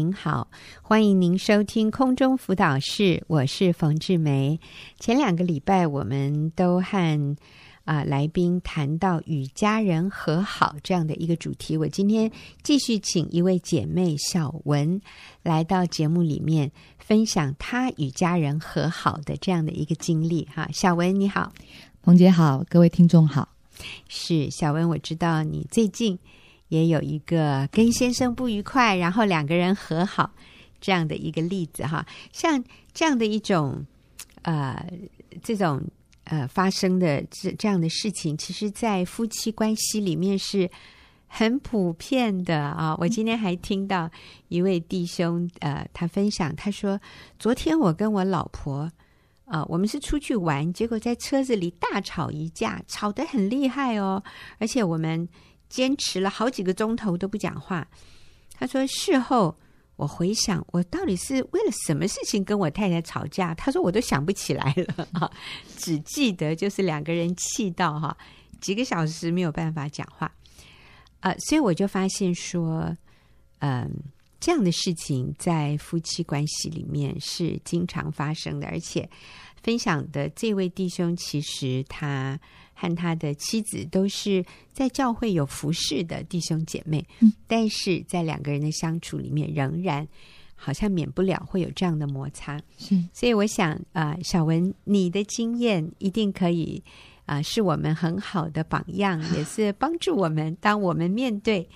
您好，欢迎您收听空中辅导室，我是冯志梅。前两个礼拜，我们都和啊、呃、来宾谈到与家人和好这样的一个主题。我今天继续请一位姐妹小文来到节目里面，分享她与家人和好的这样的一个经历。哈，小文你好，冯姐好，各位听众好。是小文，我知道你最近。也有一个跟先生不愉快，然后两个人和好这样的一个例子哈，像这样的一种呃这种呃发生的这这样的事情，其实，在夫妻关系里面是很普遍的啊。我今天还听到一位弟兄呃，他分享，他说昨天我跟我老婆啊、呃，我们是出去玩，结果在车子里大吵一架，吵得很厉害哦，而且我们。坚持了好几个钟头都不讲话。他说：“事后我回想，我到底是为了什么事情跟我太太吵架？”他说：“我都想不起来了，只记得就是两个人气到哈几个小时没有办法讲话。啊，所以我就发现说，嗯，这样的事情在夫妻关系里面是经常发生的，而且分享的这位弟兄其实他。”和他的妻子都是在教会有服侍的弟兄姐妹，嗯，但是在两个人的相处里面，仍然好像免不了会有这样的摩擦。是，所以我想啊，呃，小文，你的经验一定可以啊，呃，是我们很好的榜样，也是帮助我们，当我们面对。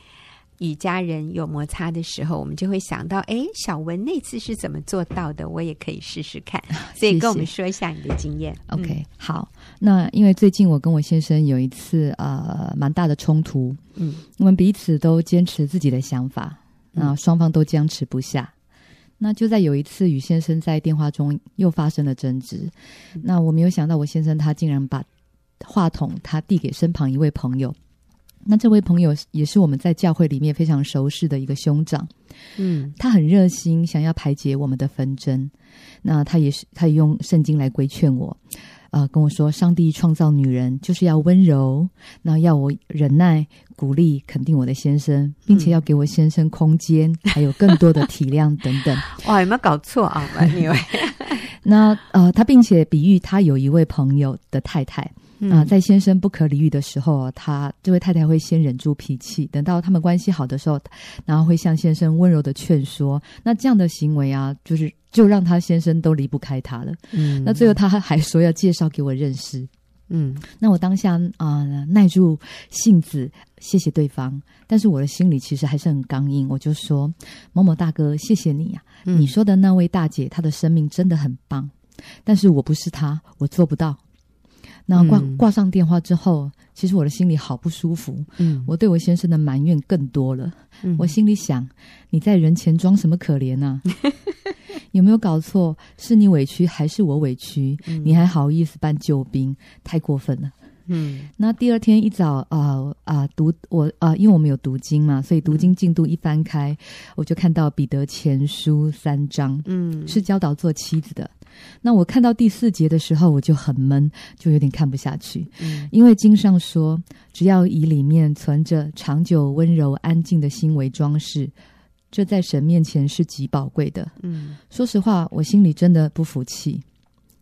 与家人有摩擦的时候，我们就会想到，哎，小文那次是怎么做到的？我也可以试试看。所以跟我们说一下你的经验。谢谢。OK，好。那因为最近我跟我先生有一次呃蛮大的冲突，嗯，我们彼此都坚持自己的想法，那双方都僵持不下。那就在有一次与先生在电话中又发生了争执，那我没有想到我先生他竟然把话筒他递给身旁一位朋友。那这位朋友也是我们在教会里面非常熟识的一个兄长，嗯，他很热心，想要排解我们的纷争。那他也是，他也用圣经来规劝我，啊、呃，跟我说，上帝创造女人就是要温柔，那要我忍耐、鼓励、肯定我的先生，并且要给我先生空间，嗯、还有更多的体谅等等。哇，有没有搞错啊？因 为那呃，他并且比喻他有一位朋友的太太。啊、呃，在先生不可理喻的时候，他这位太太会先忍住脾气，等到他们关系好的时候，然后会向先生温柔的劝说。那这样的行为啊，就是就让他先生都离不开他了。嗯，那最后他还说要介绍给我认识。嗯，那我当下啊、呃、耐住性子，谢谢对方，但是我的心里其实还是很刚硬。我就说某某大哥，谢谢你呀、啊，嗯、你说的那位大姐，她的生命真的很棒，但是我不是她，我做不到。那挂挂上电话之后，其实我的心里好不舒服。嗯，我对我先生的埋怨更多了。嗯，我心里想，你在人前装什么可怜呢？有没有搞错？是你委屈还是我委屈？嗯，你还好意思搬救兵？太过分了。嗯，那第二天一早啊啊、呃呃、读我啊、呃，因为我们有读经嘛，所以读经进度一翻开，我就看到彼得前书三章，嗯，是教导做妻子的。那我看到第四节的时候，我就很闷，就有点看不下去。嗯，因为经上说，只要以里面存着长久温柔安静的心为装饰，这在神面前是极宝贵的。嗯，说实话，我心里真的不服气。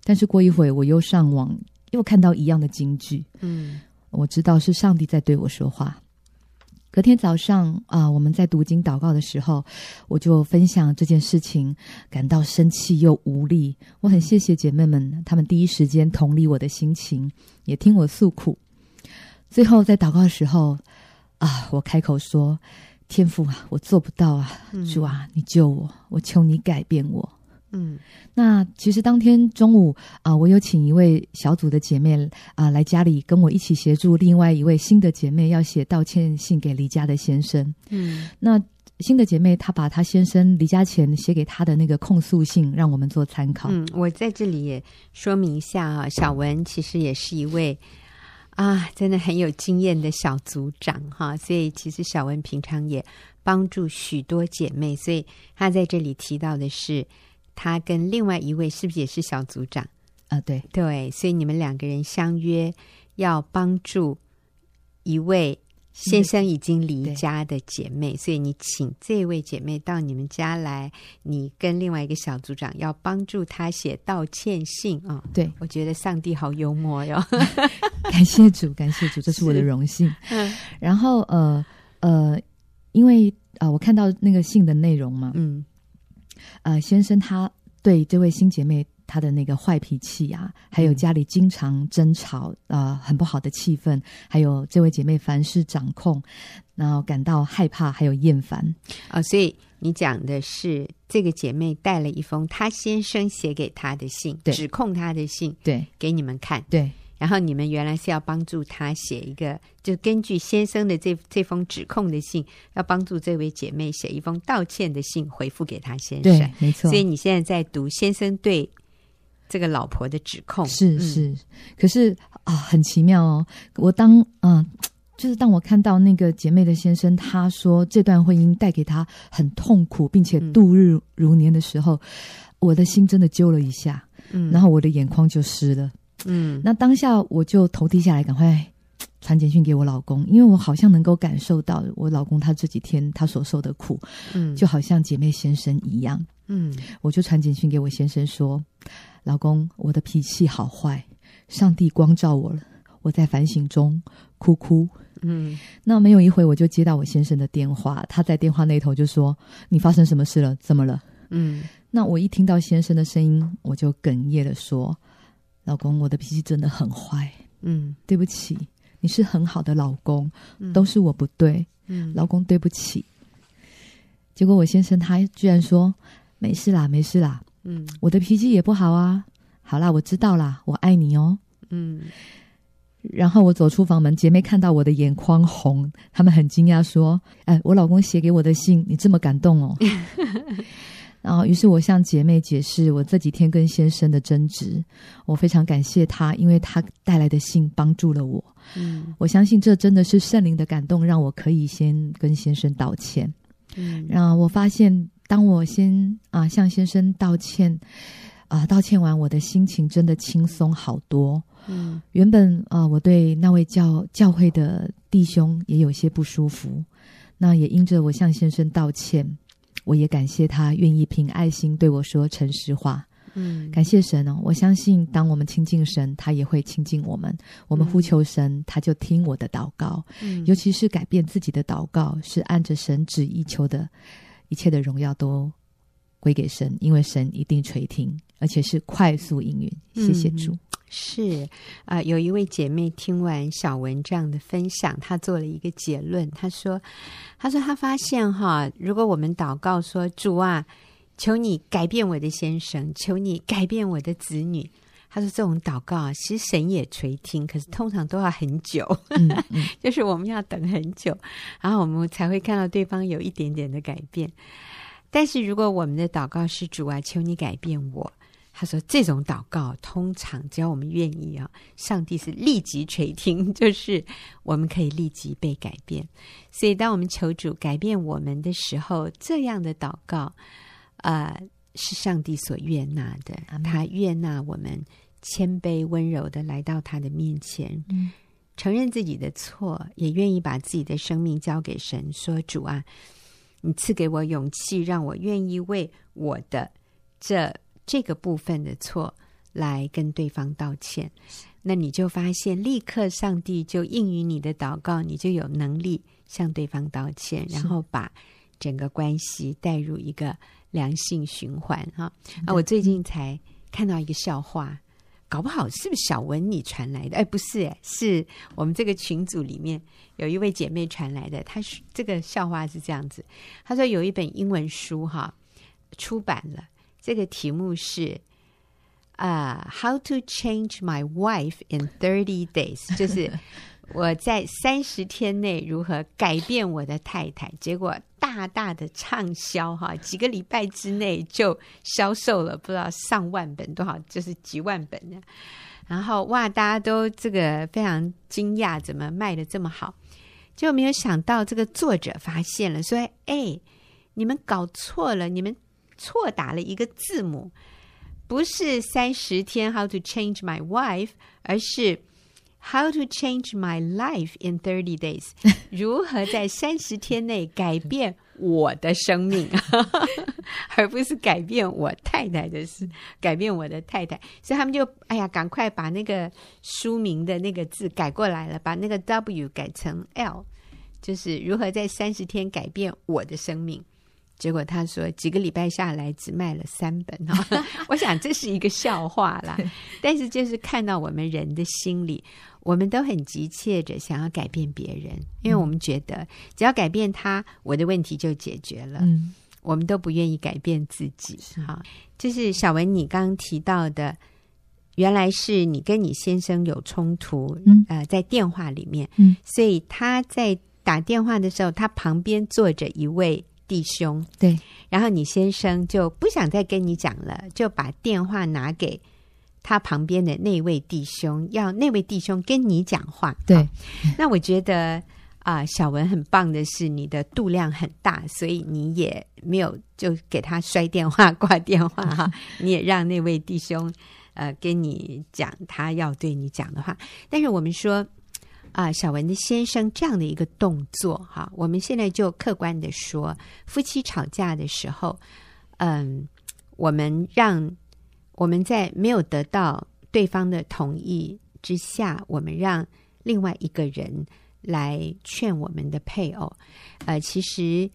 但是过一会，我又上网又看到一样的金句。嗯，我知道是上帝在对我说话。隔天早上啊、呃，我们在读经祷告的时候，我就分享这件事情，感到生气又无力。我很谢谢姐妹们，她们第一时间同理我的心情，也听我诉苦。最后在祷告的时候啊，我开口说：“天父啊，我做不到啊，主啊，你救我，我求你改变我。”嗯，那其实当天中午啊、呃，我有请一位小组的姐妹啊、呃、来家里跟我一起协助，另外一位新的姐妹要写道歉信给离家的先生。嗯，那新的姐妹她把她先生离家前写给她的那个控诉信，让我们做参考。嗯，我在这里也说明一下啊，小文其实也是一位啊，真的很有经验的小组长哈，所以其实小文平常也帮助许多姐妹，所以她在这里提到的是。他跟另外一位是不是也是小组长啊？对对，所以你们两个人相约要帮助一位先生已经离家的姐妹，所以你请这位姐妹到你们家来，你跟另外一个小组长要帮助她写道歉信啊。对，我觉得上帝好幽默哟，感谢主，感谢主，这是我的荣幸。嗯，然后呃呃，因为啊、呃，我看到那个信的内容嘛，嗯，呃，先生他对这位新姐妹。她的那个坏脾气啊，还有家里经常争吵啊、呃，很不好的气氛，还有这位姐妹凡事掌控，然后感到害怕，还有厌烦啊、哦。所以你讲的是这个姐妹带了一封她先生写给她的信，对，指控她的信，对，给你们看，对。然后你们原来是要帮助他写一个，就根据先生的这这封指控的信，要帮助这位姐妹写一封道歉的信回复给他先生，对，没错。所以你现在在读先生对。这个老婆的指控是是，嗯、可是啊，很奇妙哦。我当啊、呃，就是当我看到那个姐妹的先生，他说这段婚姻带给他很痛苦，并且度日如年的时候，嗯、我的心真的揪了一下，嗯，然后我的眼眶就湿了，嗯。那当下我就头低下来，赶快 传简讯给我老公，因为我好像能够感受到我老公他这几天他所受的苦，嗯，就好像姐妹先生一样，嗯。我就传简讯给我先生说。老公，我的脾气好坏，上帝光照我了。我在反省中哭哭。嗯，那没有一会，我就接到我先生的电话，他在电话那头就说：“你发生什么事了？怎么了？”嗯，那我一听到先生的声音，我就哽咽的说：“老公，我的脾气真的很坏。嗯，对不起，你是很好的老公，都是我不对。嗯，老公对不起。”结果我先生他居然说：“没事啦，没事啦。”嗯，我的脾气也不好啊。好啦，我知道啦，我爱你哦。嗯，然后我走出房门，姐妹看到我的眼眶红，他们很惊讶说：“哎，我老公写给我的信，你这么感动哦。” 然后，于是我向姐妹解释我这几天跟先生的争执，我非常感谢他，因为他带来的信帮助了我。嗯，我相信这真的是圣灵的感动，让我可以先跟先生道歉。嗯，然后我发现。当我先啊向先生道歉，啊道歉完，我的心情真的轻松好多。嗯，原本啊我对那位教教会的弟兄也有些不舒服，那也因着我向先生道歉，我也感谢他愿意凭爱心对我说诚实话。嗯，感谢神哦，我相信当我们亲近神，他也会亲近我们。我们呼求神，他就听我的祷告。嗯，尤其是改变自己的祷告，是按着神旨意求的。一切的荣耀都归给神，因为神一定垂听，而且是快速应允。谢谢主。嗯、是啊、呃，有一位姐妹听完小文这样的分享，她做了一个结论。她说：“她说她发现哈，如果我们祷告说主啊，求你改变我的先生，求你改变我的子女。”她说这种祷告啊，其实神也垂听，可是通常都要很久，嗯嗯、就是我们要等很久，然后我们才会看到对方有一点点的改变。但是如果我们的祷告是主啊，求你改变我，她说这种祷告通常只要我们愿意啊，上帝是立即垂听，就是我们可以立即被改变。所以当我们求主改变我们的时候，这样的祷告，呃，是上帝所悦纳的，他悦纳我们。谦卑温柔的来到他的面前，嗯、承认自己的错，也愿意把自己的生命交给神，说：“主啊，你赐给我勇气，让我愿意为我的这这个部分的错来跟对方道歉。”那你就发现，立刻上帝就应允你的祷告，你就有能力向对方道歉，然后把整个关系带入一个良性循环。哈啊！我最近才看到一个笑话。搞不好是不是小文你传来的？哎，不是，哎，是我们这个群组里面有一位姐妹传来的。她是这个笑话是这样子：她说有一本英文书哈出版了，这个题目是啊、uh,，How to change my wife in thirty days，就是。我在三十天内如何改变我的太太？结果大大的畅销哈，几个礼拜之内就销售了不知道上万本多少，就是几万本呢。然后哇，大家都这个非常惊讶，怎么卖的这么好？就没有想到这个作者发现了，说：“哎，你们搞错了，你们错打了一个字母，不是三十天 How to change my wife，而是。” How to change my life in thirty days？如何在三十天内改变我的生命，而不是改变我太太的事，改变我的太太。所以他们就哎呀，赶快把那个书名的那个字改过来了，把那个 W 改成 L，就是如何在三十天改变我的生命。结果他说几个礼拜下来只卖了三本哈，我想这是一个笑话啦。但是就是看到我们人的心理，我们都很急切着想要改变别人，因为我们觉得只要改变他，我的问题就解决了。嗯，我们都不愿意改变自己。哈，就是小文你刚刚提到的，原来是你跟你先生有冲突，嗯，呃，在电话里面，嗯，所以他在打电话的时候，他旁边坐着一位。弟兄，对，然后你先生就不想再跟你讲了，就把电话拿给他旁边的那位弟兄，要那位弟兄跟你讲话。对，那我觉得啊、呃，小文很棒的是你的度量很大，所以你也没有就给他摔电话挂电话哈，你也让那位弟兄呃跟你讲他要对你讲的话。但是我们说。啊，小文的先生这样的一个动作，哈，我们现在就客观的说，夫妻吵架的时候，嗯，我们让我们在没有得到对方的同意之下，我们让另外一个人来劝我们的配偶，呃，其实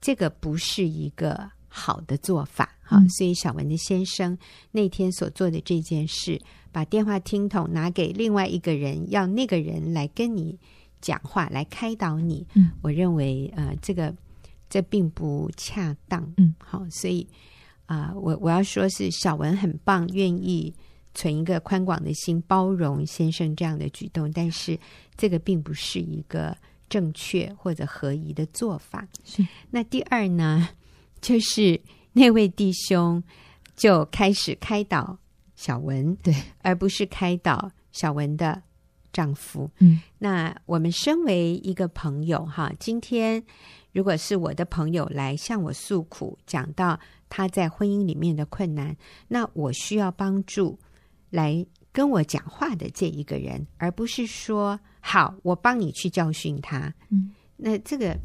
这个不是一个好的做法，哈，嗯，所以小文的先生那天所做的这件事。把电话听筒拿给另外一个人，要那个人来跟你讲话，来开导你。嗯，我认为呃，这个这并不恰当。嗯，好，所以啊、呃，我我要说是小文很棒，愿意存一个宽广的心，包容先生这样的举动，但是这个并不是一个正确或者合宜的做法。是。那第二呢，就是那位弟兄就开始开导。小文对，而不是开导小文的丈夫。嗯，那我们身为一个朋友哈，今天如果是我的朋友来向我诉苦，讲到他在婚姻里面的困难，那我需要帮助来跟我讲话的这一个人，而不是说好我帮你去教训他。嗯，那这个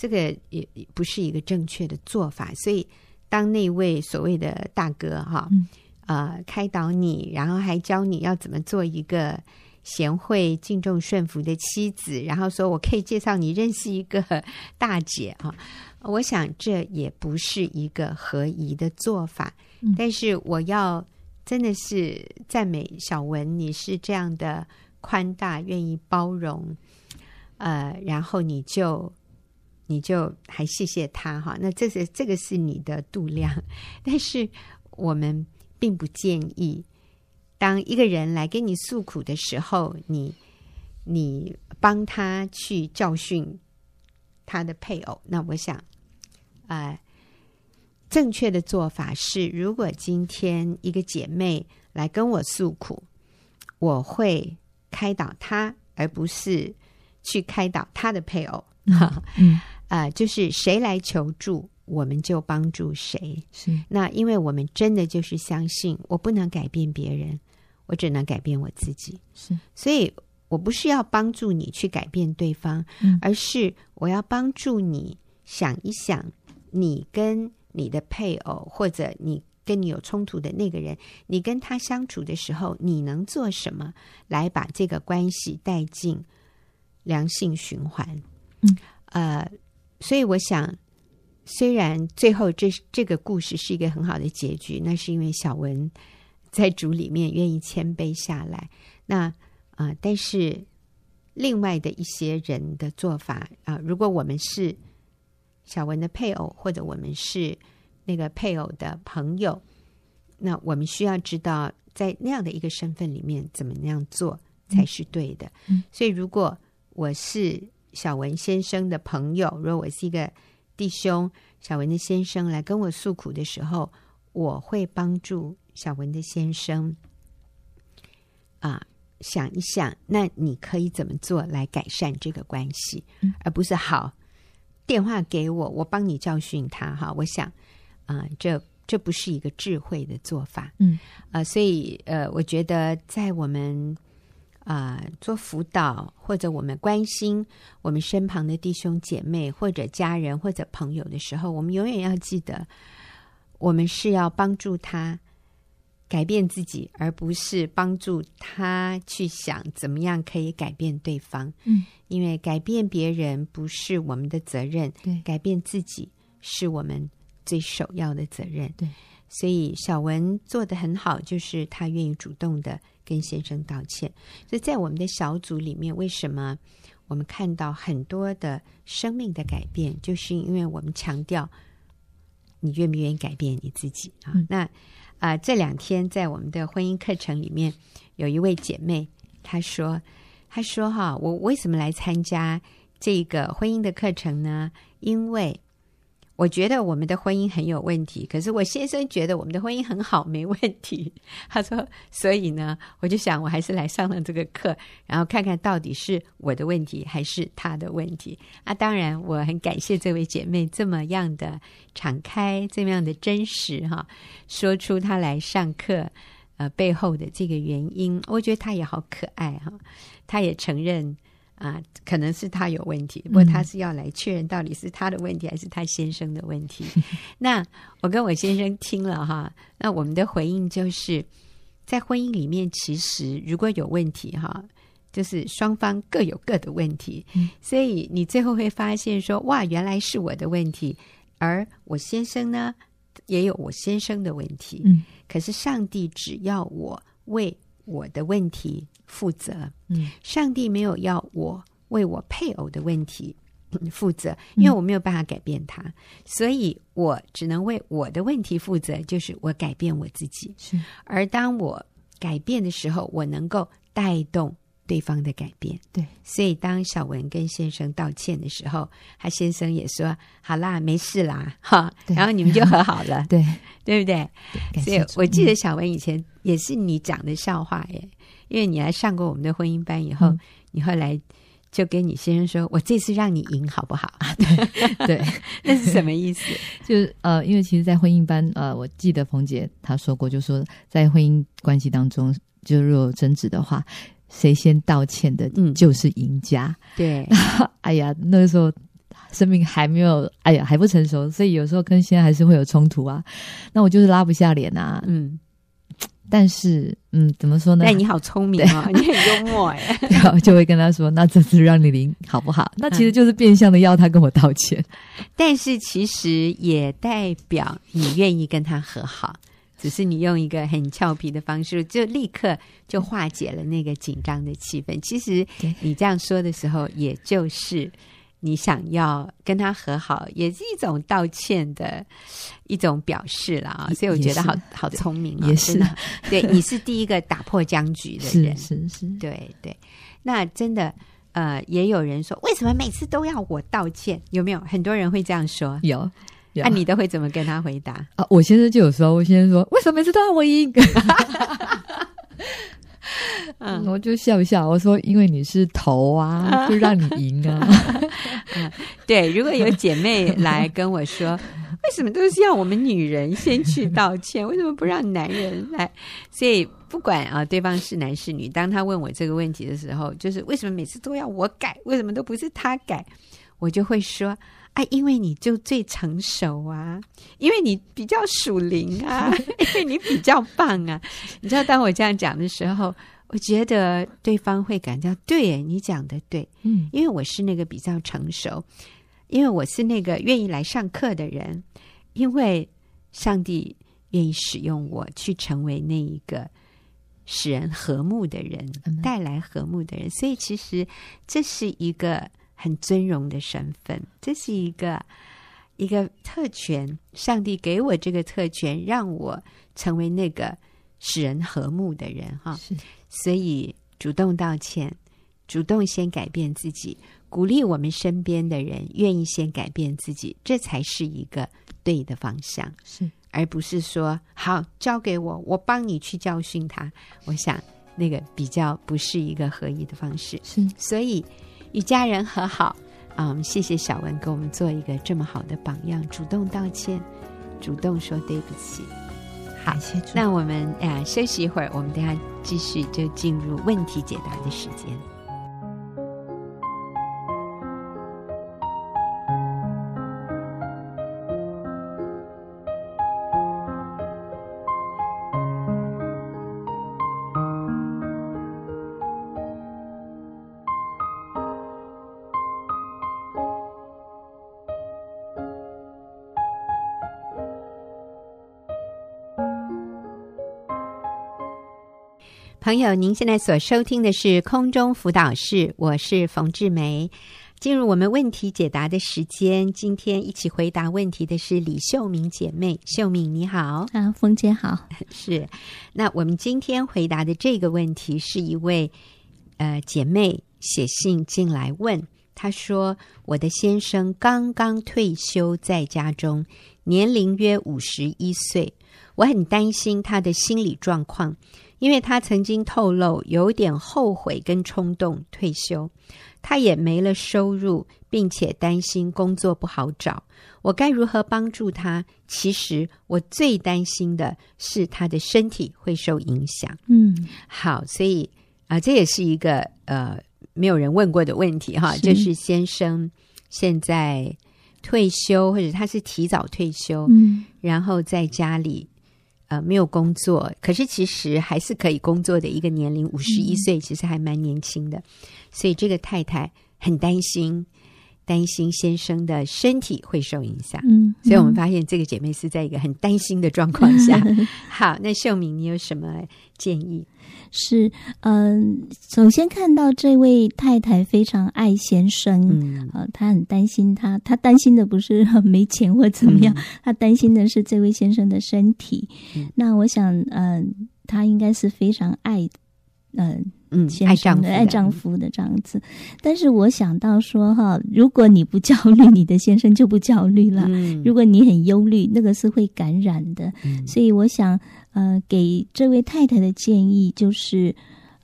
这个也不是一个正确的做法。所以当那位所谓的大哥哈。嗯呃，开导你，然后还教你要怎么做一个贤惠、敬重、顺服的妻子，然后说我可以介绍你认识一个 大姐啊。我想这也不是一个合宜的做法。嗯，但是我要真的是赞美小文，你是这样的宽大，愿意包容，呃，然后你就你就还谢谢他哈。那这是这个是你的度量，但是我们。并不建议，当一个人来跟你诉苦的时候，你你帮他去教训他的配偶。那我想，啊、呃，正确的做法是，如果今天一个姐妹来跟我诉苦，我会开导她，而不是去开导她的配偶。嗯，啊、呃，就是谁来求助。我们就帮助谁？是那，因为我们真的就是相信，我不能改变别人，我只能改变我自己。是，所以我不是要帮助你去改变对方，嗯，而是我要帮助你想一想，你跟你的配偶，或者你跟你有冲突的那个人，你跟他相处的时候，你能做什么来把这个关系带进良性循环？嗯，呃，所以我想。虽然最后这这个故事是一个很好的结局，那是因为小文在主里面愿意谦卑下来。那啊、呃，但是另外的一些人的做法啊、呃，如果我们是小文的配偶，或者我们是那个配偶的朋友，那我们需要知道，在那样的一个身份里面，怎么样做才是对的。嗯、所以，如果我是小文先生的朋友，如果我是一个。弟兄小文的先生来跟我诉苦的时候，我会帮助小文的先生啊，想一想，那你可以怎么做来改善这个关系，嗯、而不是好电话给我，我帮你教训他哈。我想啊，这这不是一个智慧的做法，嗯啊，所以呃，我觉得在我们啊、呃、做辅导，或者我们关心我们身旁的弟兄姐妹，或者家人，或者朋友的时候，我们永远要记得，我们是要帮助他改变自己，而不是帮助他去想怎么样可以改变对方。嗯，因为改变别人不是我们的责任，对，改变自己是我们最首要的责任。对。所以小文做的很好，就是他愿意主动的跟先生道歉。所以在我们的小组里面，为什么我们看到很多的生命的改变，就是因为我们强调你愿不愿意改变你自己啊？嗯、那啊、呃，这两天在我们的婚姻课程里面，有一位姐妹她说：“她说哈，我为什么来参加这个婚姻的课程呢？因为。”我觉得我们的婚姻很有问题，可是我先生觉得我们的婚姻很好，没问题。他说，所以呢，我就想我还是来上了这个课，然后看看到底是我的问题还是他的问题。啊，当然我很感谢这位姐妹这么样的敞开，这么样的真实哈，说出她来上课呃背后的这个原因。我觉得她也好可爱哈，她也承认。啊，可能是他有问题，不过他是要来确认到底是他的问题还是他先生的问题。那我跟我先生听了哈，那我们的回应就是在婚姻里面，其实如果有问题哈，就是双方各有各的问题，所以你最后会发现说，哇，原来是我的问题，而我先生呢也有我先生的问题。嗯，可是上帝只要我为我的问题负责，嗯，上帝没有要我为我配偶的问题 负责，因为我没有办法改变他，嗯，所以我只能为我的问题负责，就是我改变我自己。是，而当我改变的时候，我能够带动对方的改变。对，所以当小文跟先生道歉的时候，他先生也说：“好啦，没事啦，哈。”然后你们就和好了，对，对不对？对，所以我记得小文以前也是你讲的笑话耶。因为你来上过我们的婚姻班以后，嗯、你后来就跟你先生说：“我这次让你赢，好不好？”对 对，那是什么意思？就是呃，因为其实，在婚姻班呃，我记得冯姐她说过，就说在婚姻关系当中，就如果有争执的话，谁先道歉的，就是赢家。嗯、对，哎呀，那个时候生命还没有，哎呀，还不成熟，所以有时候跟现在还是会有冲突啊。那我就是拉不下脸啊，嗯。但是，嗯，怎么说呢？哎，你好聪明啊、哦，你很幽默哎。然后就会跟他说：“那这次让你赢好不好？”那其实就是变相的要他跟我道歉。嗯、但是其实也代表你愿意跟他和好，只是你用一个很俏皮的方式，就立刻就化解了那个紧张的气氛。其实你这样说的时候，也就是。你想要跟他和好，也是一种道歉的一种表示了啊，所以我觉得好好聪明啊，也是真的，对，你是第一个打破僵局的人，是是是，对对。那真的，呃，也有人说，为什么每次都要我道歉？有没有很多人会这样说？有，那、啊、你都会怎么跟他回答？啊，我先生就有说，我先生说，为什么每次都要我赢？嗯，我就笑一笑，我说：“因为你是头啊，就让你赢啊。嗯 ”对，如果有姐妹来跟我说，为什么都是要我们女人先去道歉？为什么不让男人来？所以不管啊，对方是男是女，当他问我这个问题的时候，就是为什么每次都要我改？为什么都不是他改？我就会说：“啊，因为你就最成熟啊，因为你比较属灵啊，因为你比较棒啊。”你知道，当我这样讲的时候。我觉得对方会感到对，你讲的对，嗯，因为我是那个比较成熟，因为我是那个愿意来上课的人，因为上帝愿意使用我去成为那一个使人和睦的人，带来和睦的人，所以其实这是一个很尊荣的身份，这是一个一个特权，上帝给我这个特权，让我成为那个使人和睦的人，哈。所以，主动道歉，主动先改变自己，鼓励我们身边的人愿意先改变自己，这才是一个对的方向。是，而不是说好交给我，我帮你去教训他。我想那个比较不是一个合一的方式。是，所以与家人和好，嗯，谢谢小文给我们做一个这么好的榜样，主动道歉，主动说对不起。好，那我们呃休息一会儿，我们等下继续就进入问题解答的时间。朋友，您现在所收听的是空中辅导室，我是冯志梅。进入我们问题解答的时间，今天一起回答问题的是李秀敏姐妹。秀敏你好，啊，冯姐好。是，那我们今天回答的这个问题是一位呃姐妹写信进来问，她说：“我的先生刚刚退休，在家中，年龄约五十一岁，我很担心他的心理状况。”因为他曾经透露有点后悔跟冲动退休，他也没了收入，并且担心工作不好找。我该如何帮助他？其实我最担心的是他的身体会受影响。嗯，好，所以啊、呃，这也是一个呃没有人问过的问题哈，就是先生现在退休，或者他是提早退休，嗯，然后在家里。呃，没有工作，可是其实还是可以工作的一个年龄，五十一岁，其实还蛮年轻的，所以这个太太很担心。担心先生的身体会受影响，嗯，所以我们发现这个姐妹是在一个很担心的状况下。嗯、好，那秀敏，你有什么建议？是，嗯、呃，首先看到这位太太非常爱先生，嗯，呃，她很担心他，她担心的不是没钱或怎么样，嗯、她担心的是这位先生的身体。嗯、那我想，嗯、呃，她应该是非常爱，嗯、呃。嗯，爱丈夫，爱丈夫的这样子，但是我想到说哈，如果你不焦虑，你的先生就不焦虑了。嗯，如果你很忧虑，那个是会感染的。嗯，所以我想，呃，给这位太太的建议就是，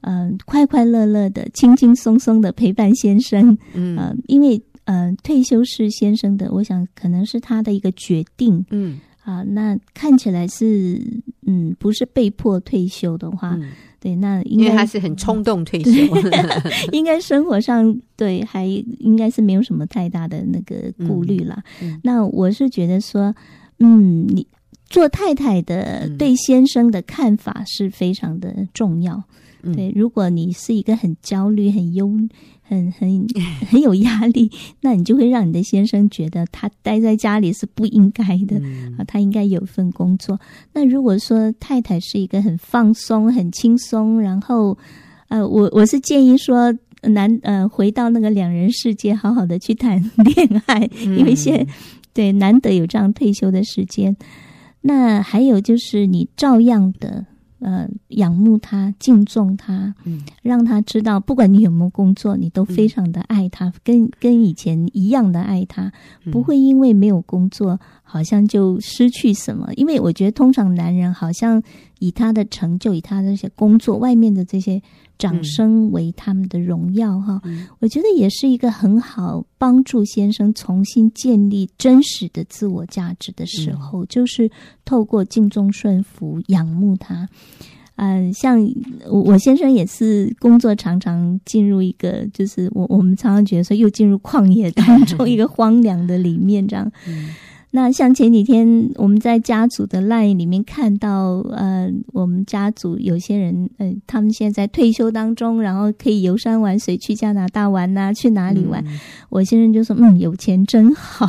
嗯、呃，快快乐乐的、轻轻松松的陪伴先生。嗯，呃，因为呃，退休是先生的，我想可能是他的一个决定。嗯，啊、呃，那看起来是，嗯，不是被迫退休的话。嗯对，那因为他是很冲动退休，应该生活上对还应该是没有什么太大的那个顾虑了。嗯嗯、那我是觉得说，嗯，你做太太的对先生的看法是非常的重要。嗯、对，如果你是一个很焦虑、很忧。很很 很有压力，那你就会让你的先生觉得他待在家里是不应该的啊，他应该有份工作。那如果说太太是一个很放松、很轻松，然后呃，我我是建议说男呃回到那个两人世界，好好的去谈恋爱，因为现对难得有这样退休的时间。那还有就是你照样的。呃，仰慕他，敬重他，嗯，让他知道，不管你有没有工作，你都非常的爱他，嗯、跟跟以前一样的爱他，不会因为没有工作，好像就失去什么。因为我觉得，通常男人好像以他的成就，以他的这些工作，外面的这些。掌声为他们的荣耀哈，嗯、我觉得也是一个很好帮助先生重新建立真实的自我价值的时候，嗯、就是透过敬重顺服、仰慕他。嗯、呃，像我先生也是工作常常进入一个，就是我我们常常觉得说又进入旷野当中 一个荒凉的里面这样。嗯那像前几天我们在家族的 LINE 里面看到，呃，我们家族有些人，呃，他们现在退休当中，然后可以游山玩水，去加拿大玩呐、啊，去哪里玩？嗯、我先生就说：“嗯，有钱真好。”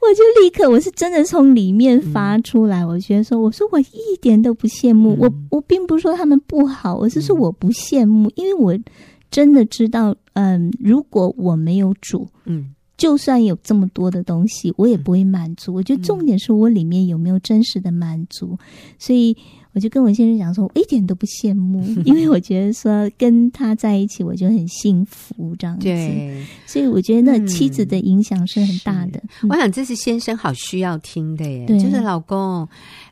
我就立刻，我是真的从里面发出来，嗯、我觉得说，我说我一点都不羡慕，嗯、我我并不是说他们不好，我是说我不羡慕，嗯、因为我真的知道，嗯、呃，如果我没有主，嗯。就算有这么多的东西，我也不会满足。我觉得重点是我里面有没有真实的满足。所以我就跟我先生讲说，我一点都不羡慕，因为我觉得说跟他在一起，我就很幸福这样子。对，所以我觉得那妻子的影响是很大的。我想这是先生好需要听的耶，就是老公，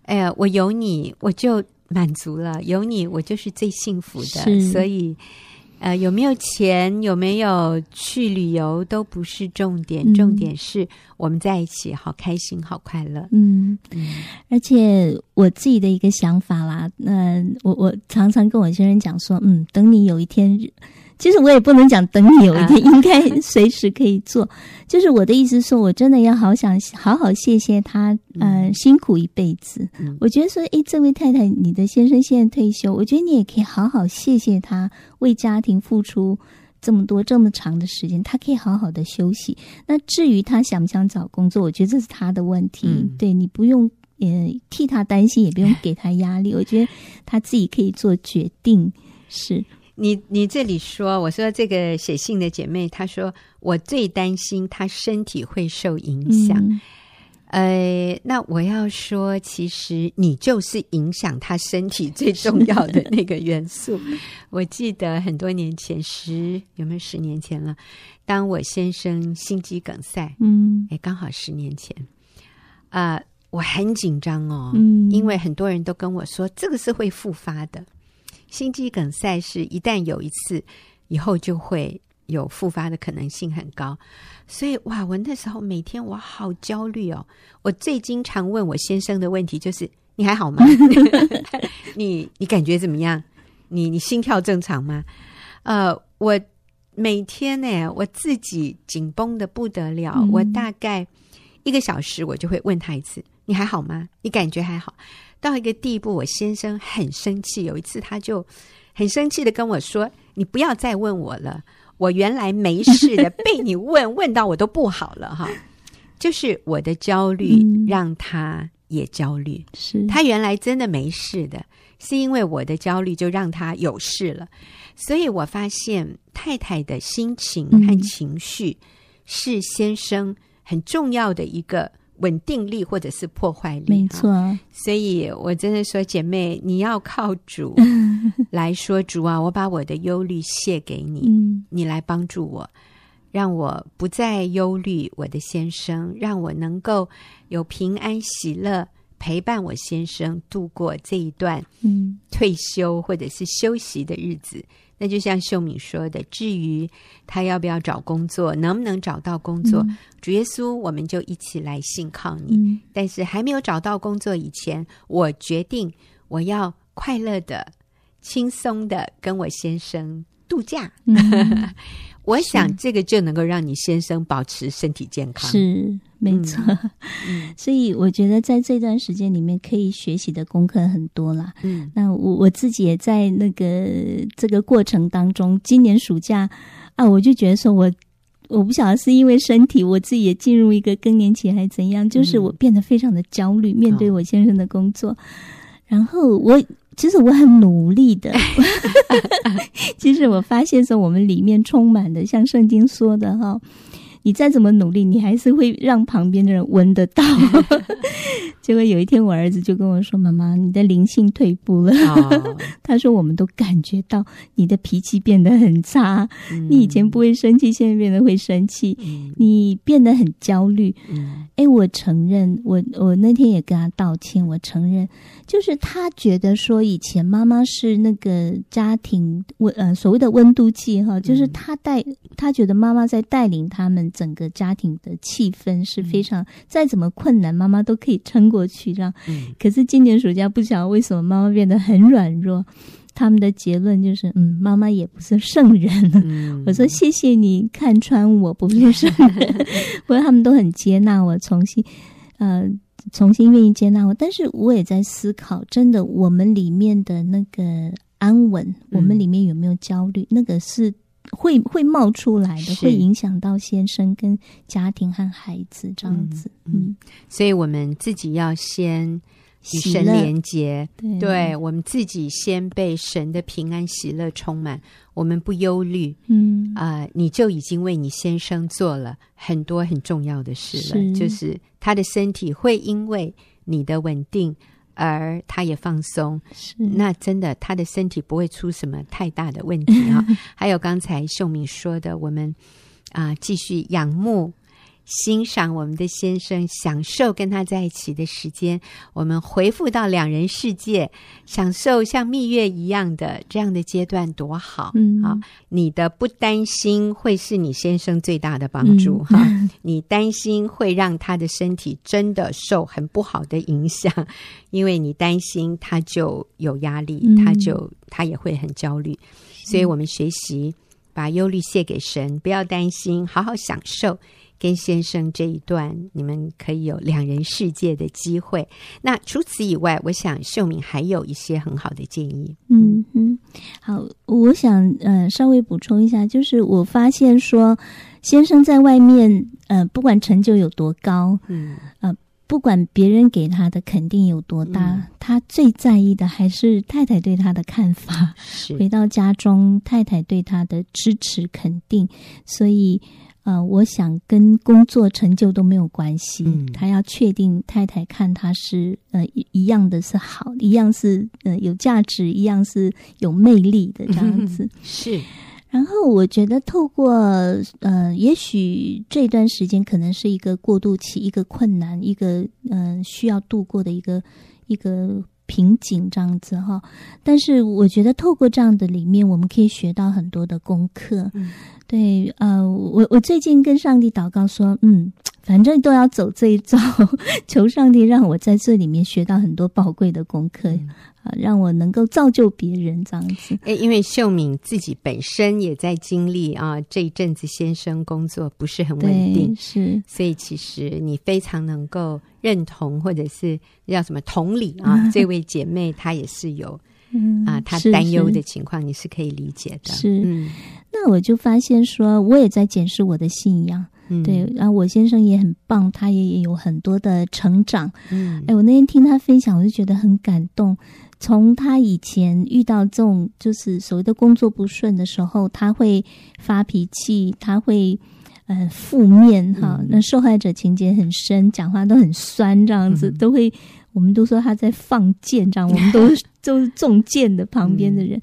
哎呀，我有你我就满足了，有你我就是最幸福的，所以。呃，有没有钱，有没有去旅游，都不是重点，嗯、重点是我们在一起好开心，好快乐。嗯嗯。而且我自己的一个想法啦，那我我常常跟我先生讲说，嗯，等你有一天。其实我也不能讲等你有一天，应该随时可以做。就是我的意思说，我真的要好想好好谢谢他，嗯、呃，辛苦一辈子。我觉得说，诶，这位太太，你的先生现在退休，我觉得你也可以好好谢谢他，为家庭付出这么多这么长的时间，他可以好好的休息。那至于他想不想找工作，我觉得这是他的问题。嗯、对，你不用呃替他担心，也不用 给他压力。我觉得他自己可以做决定。是。你你这里说，我说这个写信的姐妹，她说我最担心她身体会受影响。嗯、呃，那我要说，其实你就是影响她身体最重要的那个元素。我记得很多年前，十有没有十年前了？当我先生心肌梗塞，嗯，哎，刚好十年前，啊、呃，我很紧张哦，嗯，因为很多人都跟我说，这个是会复发的。心肌梗塞是一旦有一次以后就会有复发的可能性很高，所以哇，我那时候每天我好焦虑哦。我最经常问我先生的问题就是：你还好吗？你你感觉怎么样？你你心跳正常吗？呃，我每天呢，我自己紧绷的不得了，嗯、我大概一个小时我就会问他一次：你还好吗？你感觉还好？到一个地步，我先生很生气。有一次，他就很生气的跟我说：“你不要再问我了，我原来没事的，被你问问到我都不好了。”哈，就是我的焦虑让他也焦虑。是他原来真的没事的，是因为我的焦虑就让他有事了。所以我发现太太的心情和情绪是先生很重要的一个。稳定力或者是破坏力，没错、啊。所以我真的说，姐妹，你要靠主 来说，主啊，我把我的忧虑卸给你，嗯、你来帮助我，让我不再忧虑我的先生，让我能够有平安喜乐陪伴我先生度过这一段退休或者是休息的日子。那就像秀敏说的，至于他要不要找工作，能不能找到工作，嗯、主耶稣，我们就一起来信靠你。嗯、但是还没有找到工作以前，我决定我要快乐的、轻松的跟我先生度假。嗯 我想这个就能够让你先生保持身体健康，是没错。嗯、所以我觉得在这段时间里面可以学习的功课很多啦。嗯，那我我自己也在那个这个过程当中，今年暑假啊，我就觉得说我我不晓得是因为身体，我自己也进入一个更年期还是怎样，就是我变得非常的焦虑，面对我先生的工作，哦、然后我。其实我很努力的，其实我发现说我们里面充满的，像圣经说的哈。你再怎么努力，你还是会让旁边的人闻得到。结果有一天，我儿子就跟我说：“妈妈，你的灵性退步了。Oh. ” 他说：“我们都感觉到你的脾气变得很差。Mm. 你以前不会生气，现在变得会生气。Mm. 你变得很焦虑。”哎，我承认，我我那天也跟他道歉。我承认，就是他觉得说以前妈妈是那个家庭温呃所谓的温度计哈，就是他带他觉得妈妈在带领他们。整个家庭的气氛是非常，嗯、再怎么困难，妈妈都可以撑过去。这样，嗯、可是今年暑假不晓得为什么妈妈变得很软弱。他们的结论就是，嗯，妈妈也不是圣人。嗯、我说谢谢你看穿我不是圣人，不过他们都很接纳我，重新呃重新愿意接纳我。但是我也在思考，真的我们里面的那个安稳，嗯、我们里面有没有焦虑？那个是。会会冒出来的，是会影响到先生跟家庭和孩子这样子。嗯，嗯，所以我们自己要先与神连接，对，对，我们自己先被神的平安喜乐充满，我们不忧虑。嗯啊、呃，你就已经为你先生做了很多很重要的事了，是就是他的身体会因为你的稳定。而他也放松，是那真的他的身体不会出什么太大的问题啊。还有刚才秀敏说的，我们啊、呃、继续仰慕欣赏我们的先生，享受跟他在一起的时间。我们回复到两人世界，享受像蜜月一样的这样的阶段，多好！嗯，好，你的不担心会是你先生最大的帮助 哈、嗯。你担心会让他的身体真的受很不好的影响，因为你担心他就有压力，嗯、他就他也会很焦虑。所以我们学习把忧虑卸给神，不要担心，好好享受。跟先生这一段，你们可以有两人世界的机会。那除此以外，我想秀敏还有一些很好的建议。嗯嗯，好，我想呃稍微补充一下，就是我发现说，先生在外面呃不管成就有多高，嗯呃不管别人给他的肯定有多大，嗯，他最在意的还是太太对他的看法。是回到家中，太太对他的支持肯定，所以。呃，我想跟工作成就都没有关系。嗯，他要确定太太看他是呃一一样的是好，一样是呃有价值，一样是有魅力的这样子。是。然后我觉得透过呃，也许这段时间可能是一个过渡期，一个困难，一个嗯、呃、需要度过的一个一个。瓶颈这样子哈，但是我觉得透过这样的里面，我们可以学到很多的功课。对，呃，我我最近跟上帝祷告说，嗯，反正都要走这一招，求上帝让我在这里面学到很多宝贵的功课。啊，让我能够造就别人这样子。哎，因为秀敏自己本身也在经历啊，这一阵子先生工作不是很稳定，是，所以其实你非常能够认同，或者是叫什么同理啊，这位姐妹她也是有啊，她担忧的情况，你是可以理解的。是，嗯，那我就发现说，我也在检视我的信仰。嗯、对，然后我先生也很棒，他也也有很多的成长。嗯，哎，我那天听他分享，我就觉得很感动。从他以前遇到这种就是所谓的工作不顺的时候，他会发脾气，他会呃负面哈、嗯，那受害者情节很深，讲话都很酸，这样子、嗯、都会，我们都说他在放箭，这样我们都 都是中箭的旁边的人。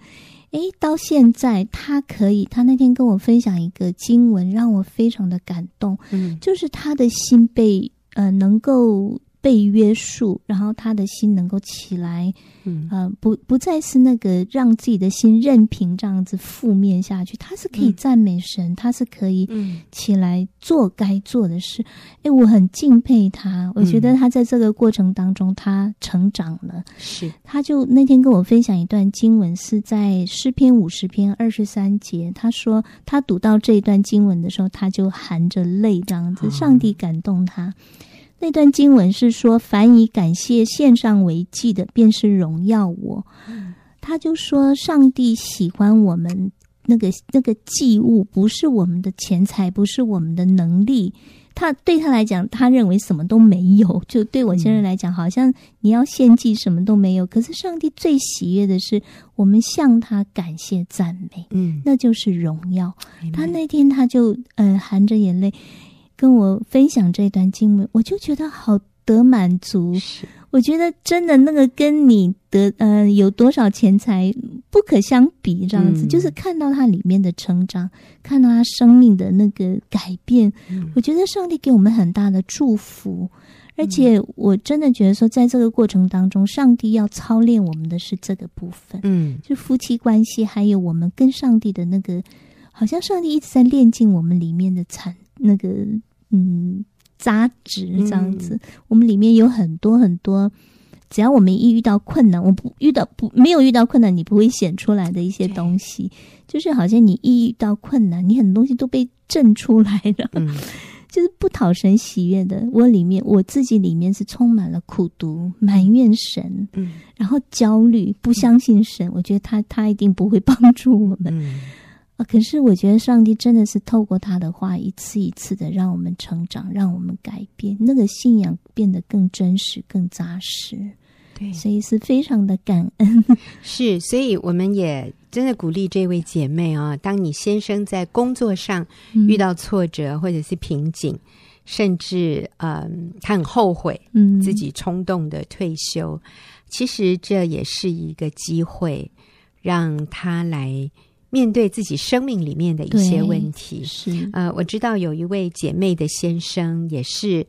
诶，到现在他可以，他那天跟我分享一个经文，让我非常的感动。嗯，就是他的心被呃能够。被约束，然后他的心能够起来，嗯，呃，不不再是那个让自己的心任凭这样子负面下去，他是可以赞美神，嗯、他是可以起来做该做的事。哎，我很敬佩他，我觉得他在这个过程当中他成长了。是、嗯，他就那天跟我分享一段经文，是在诗篇五十篇二十三节，他说他读到这一段经文的时候，他就含着泪这样子，上帝感动他。那段经文是说：“凡以感谢献上为祭的，便是荣耀我。”他就说：“上帝喜欢我们那个那个祭物，不是我们的钱财，不是我们的能力。他对他来讲，他认为什么都没有。就对我先生来讲，好像你要献祭什么都没有。可是上帝最喜悦的是我们向他感谢赞美，嗯，那就是荣耀。他那天他就呃含着眼泪。”跟我分享这段经文，我就觉得好得满足。我觉得真的那个跟你得呃有多少钱财不可相比，这样子、嗯、就是看到他里面的成长，看到他生命的那个改变、嗯。我觉得上帝给我们很大的祝福，而且我真的觉得说，在这个过程当中，上帝要操练我们的是这个部分。嗯，就夫妻关系，还有我们跟上帝的那个，好像上帝一直在炼净我们里面的产那个。嗯，杂质这样子、嗯，我们里面有很多很多，只要我们一遇到困难，我不遇到不没有遇到困难，你不会显出来的一些东西，就是好像你一遇到困难，你很多东西都被震出来了，嗯、就是不讨神喜悦的。我里面我自己里面是充满了苦毒、埋怨神，嗯，然后焦虑，不相信神，嗯、我觉得他他一定不会帮助我们。嗯可是我觉得上帝真的是透过他的话，一次一次的让我们成长，让我们改变，那个信仰变得更真实、更扎实。对，所以是非常的感恩。是，所以我们也真的鼓励这位姐妹啊，当你先生在工作上遇到挫折或者是瓶颈，嗯、甚至嗯，他很后悔，嗯，自己冲动的退休，嗯、其实这也是一个机会，让他来。面对自己生命里面的一些问题。是呃，我知道有一位姐妹的先生也是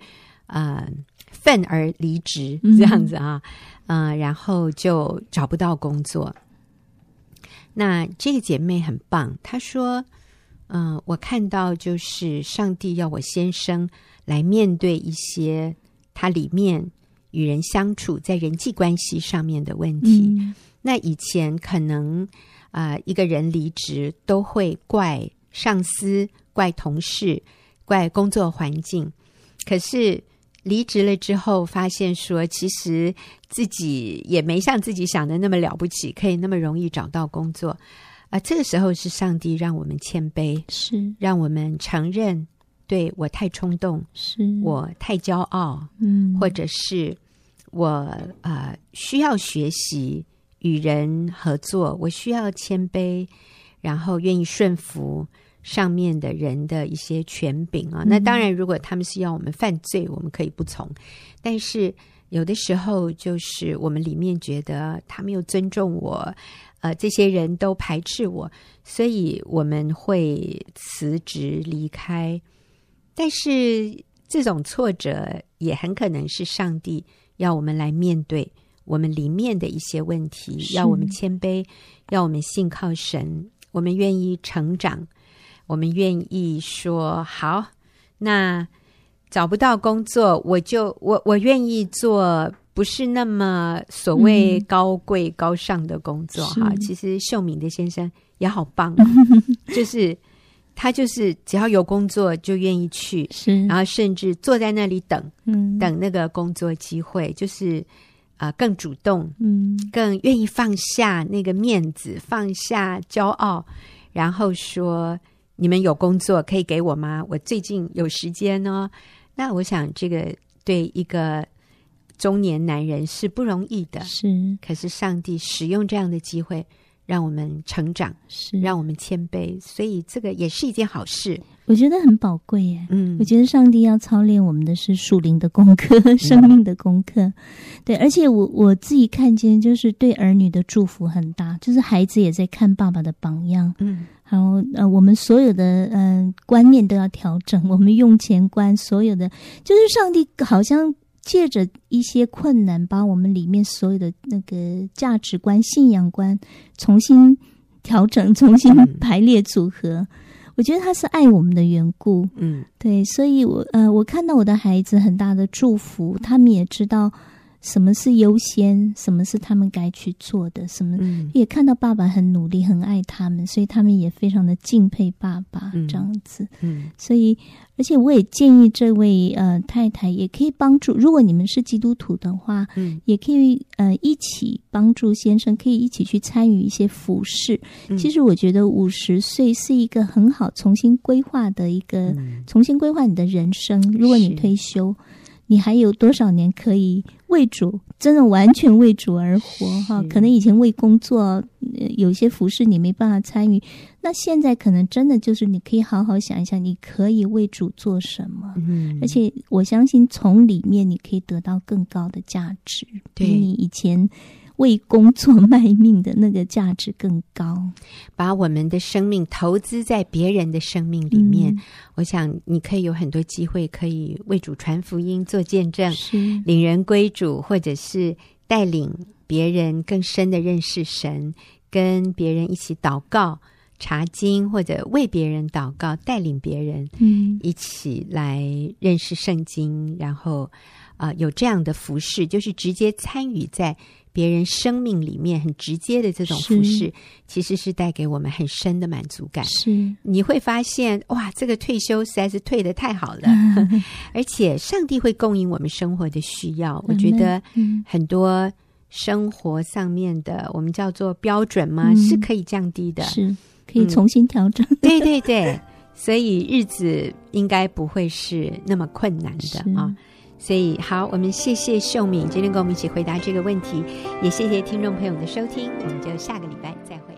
呃愤而离职这样子啊，嗯、呃，然后就找不到工作。那这个姐妹很棒，她说：“嗯、呃，我看到就是上帝要我先生来面对一些他里面与人相处在人际关系上面的问题。嗯、那以前可能啊、呃，一个人离职都会怪上司、怪同事、怪工作环境，可是。”离职了之后，发现说其实自己也没像自己想的那么了不起，可以那么容易找到工作。啊、呃，这个时候是上帝让我们谦卑，是让我们承认，对我太冲动，是我太骄傲，嗯，或者是我呃需要学习与人合作，我需要谦卑，然后愿意顺服。上面的人的一些权柄啊，那当然，如果他们是要我们犯罪，我们可以不从。但是有的时候，就是我们里面觉得他没有尊重我，呃，这些人都排斥我，所以我们会辞职离开。但是这种挫折也很可能是上帝要我们来面对我们里面的一些问题，要我们谦卑，要我们信靠神，我们愿意成长。我们愿意说好，那找不到工作，我就我我愿意做不是那么所谓高贵高尚的工作哈、嗯。其实秀敏的先生也好棒，就是他就是只要有工作就愿意去，是，然后甚至坐在那里等，嗯，等那个工作机会，就是啊、呃、更主动，嗯，更愿意放下那个面子，放下骄傲，然后说。你们有工作可以给我吗？我最近有时间哦。那我想，这个对一个中年男人是不容易的。是，可是上帝使用这样的机会，让我们成长，是让我们谦卑，所以这个也是一件好事。我觉得很宝贵耶。嗯，我觉得上帝要操练我们的是属灵的功课，生命的功课。嗯、对，而且我我自己看见，就是对儿女的祝福很大，就是孩子也在看爸爸的榜样。嗯。然后呃，我们所有的嗯、呃、观念都要调整，我们用钱观，所有的就是上帝好像借着一些困难，把我们里面所有的那个价值观、信仰观重新调整、重新排列组合。嗯、我觉得他是爱我们的缘故，嗯，对，所以我呃，我看到我的孩子很大的祝福，他们也知道。什么是优先？什么是他们该去做的？什么、嗯、也看到爸爸很努力，很爱他们，所以他们也非常的敬佩爸爸、嗯、这样子。嗯，所以而且我也建议这位呃太太也可以帮助，如果你们是基督徒的话，嗯，也可以呃一起帮助先生，可以一起去参与一些服事。嗯、其实我觉得五十岁是一个很好重新规划的一个，嗯、重新规划你的人生。如果你退休。你还有多少年可以为主，真的完全为主而活哈？可能以前为工作，有些服饰你没办法参与，那现在可能真的就是你可以好好想一想，你可以为主做什么？嗯，而且我相信从里面你可以得到更高的价值，比你以前。为工作卖命的那个价值更高，把我们的生命投资在别人的生命里面。嗯、我想你可以有很多机会，可以为主传福音、做见证，领人归主，或者是带领别人更深的认识神，跟别人一起祷告、查经，或者为别人祷告，带领别人，嗯，一起来认识圣经，然后啊、呃，有这样的服饰，就是直接参与在。别人生命里面很直接的这种服饰，其实是带给我们很深的满足感。是。你会发现，哇，这个退休实在是退的太好了，而且上帝会供应我们生活的需要。我觉得很多生活上面的，我们叫做标准嘛，是可以降低的，是可以重新调整。对对对，所以日子应该不会是那么困难的啊。所以好，我们谢谢秀敏今天跟我们一起回答这个问题，也谢谢听众朋友的收听，我们就下个礼拜再会。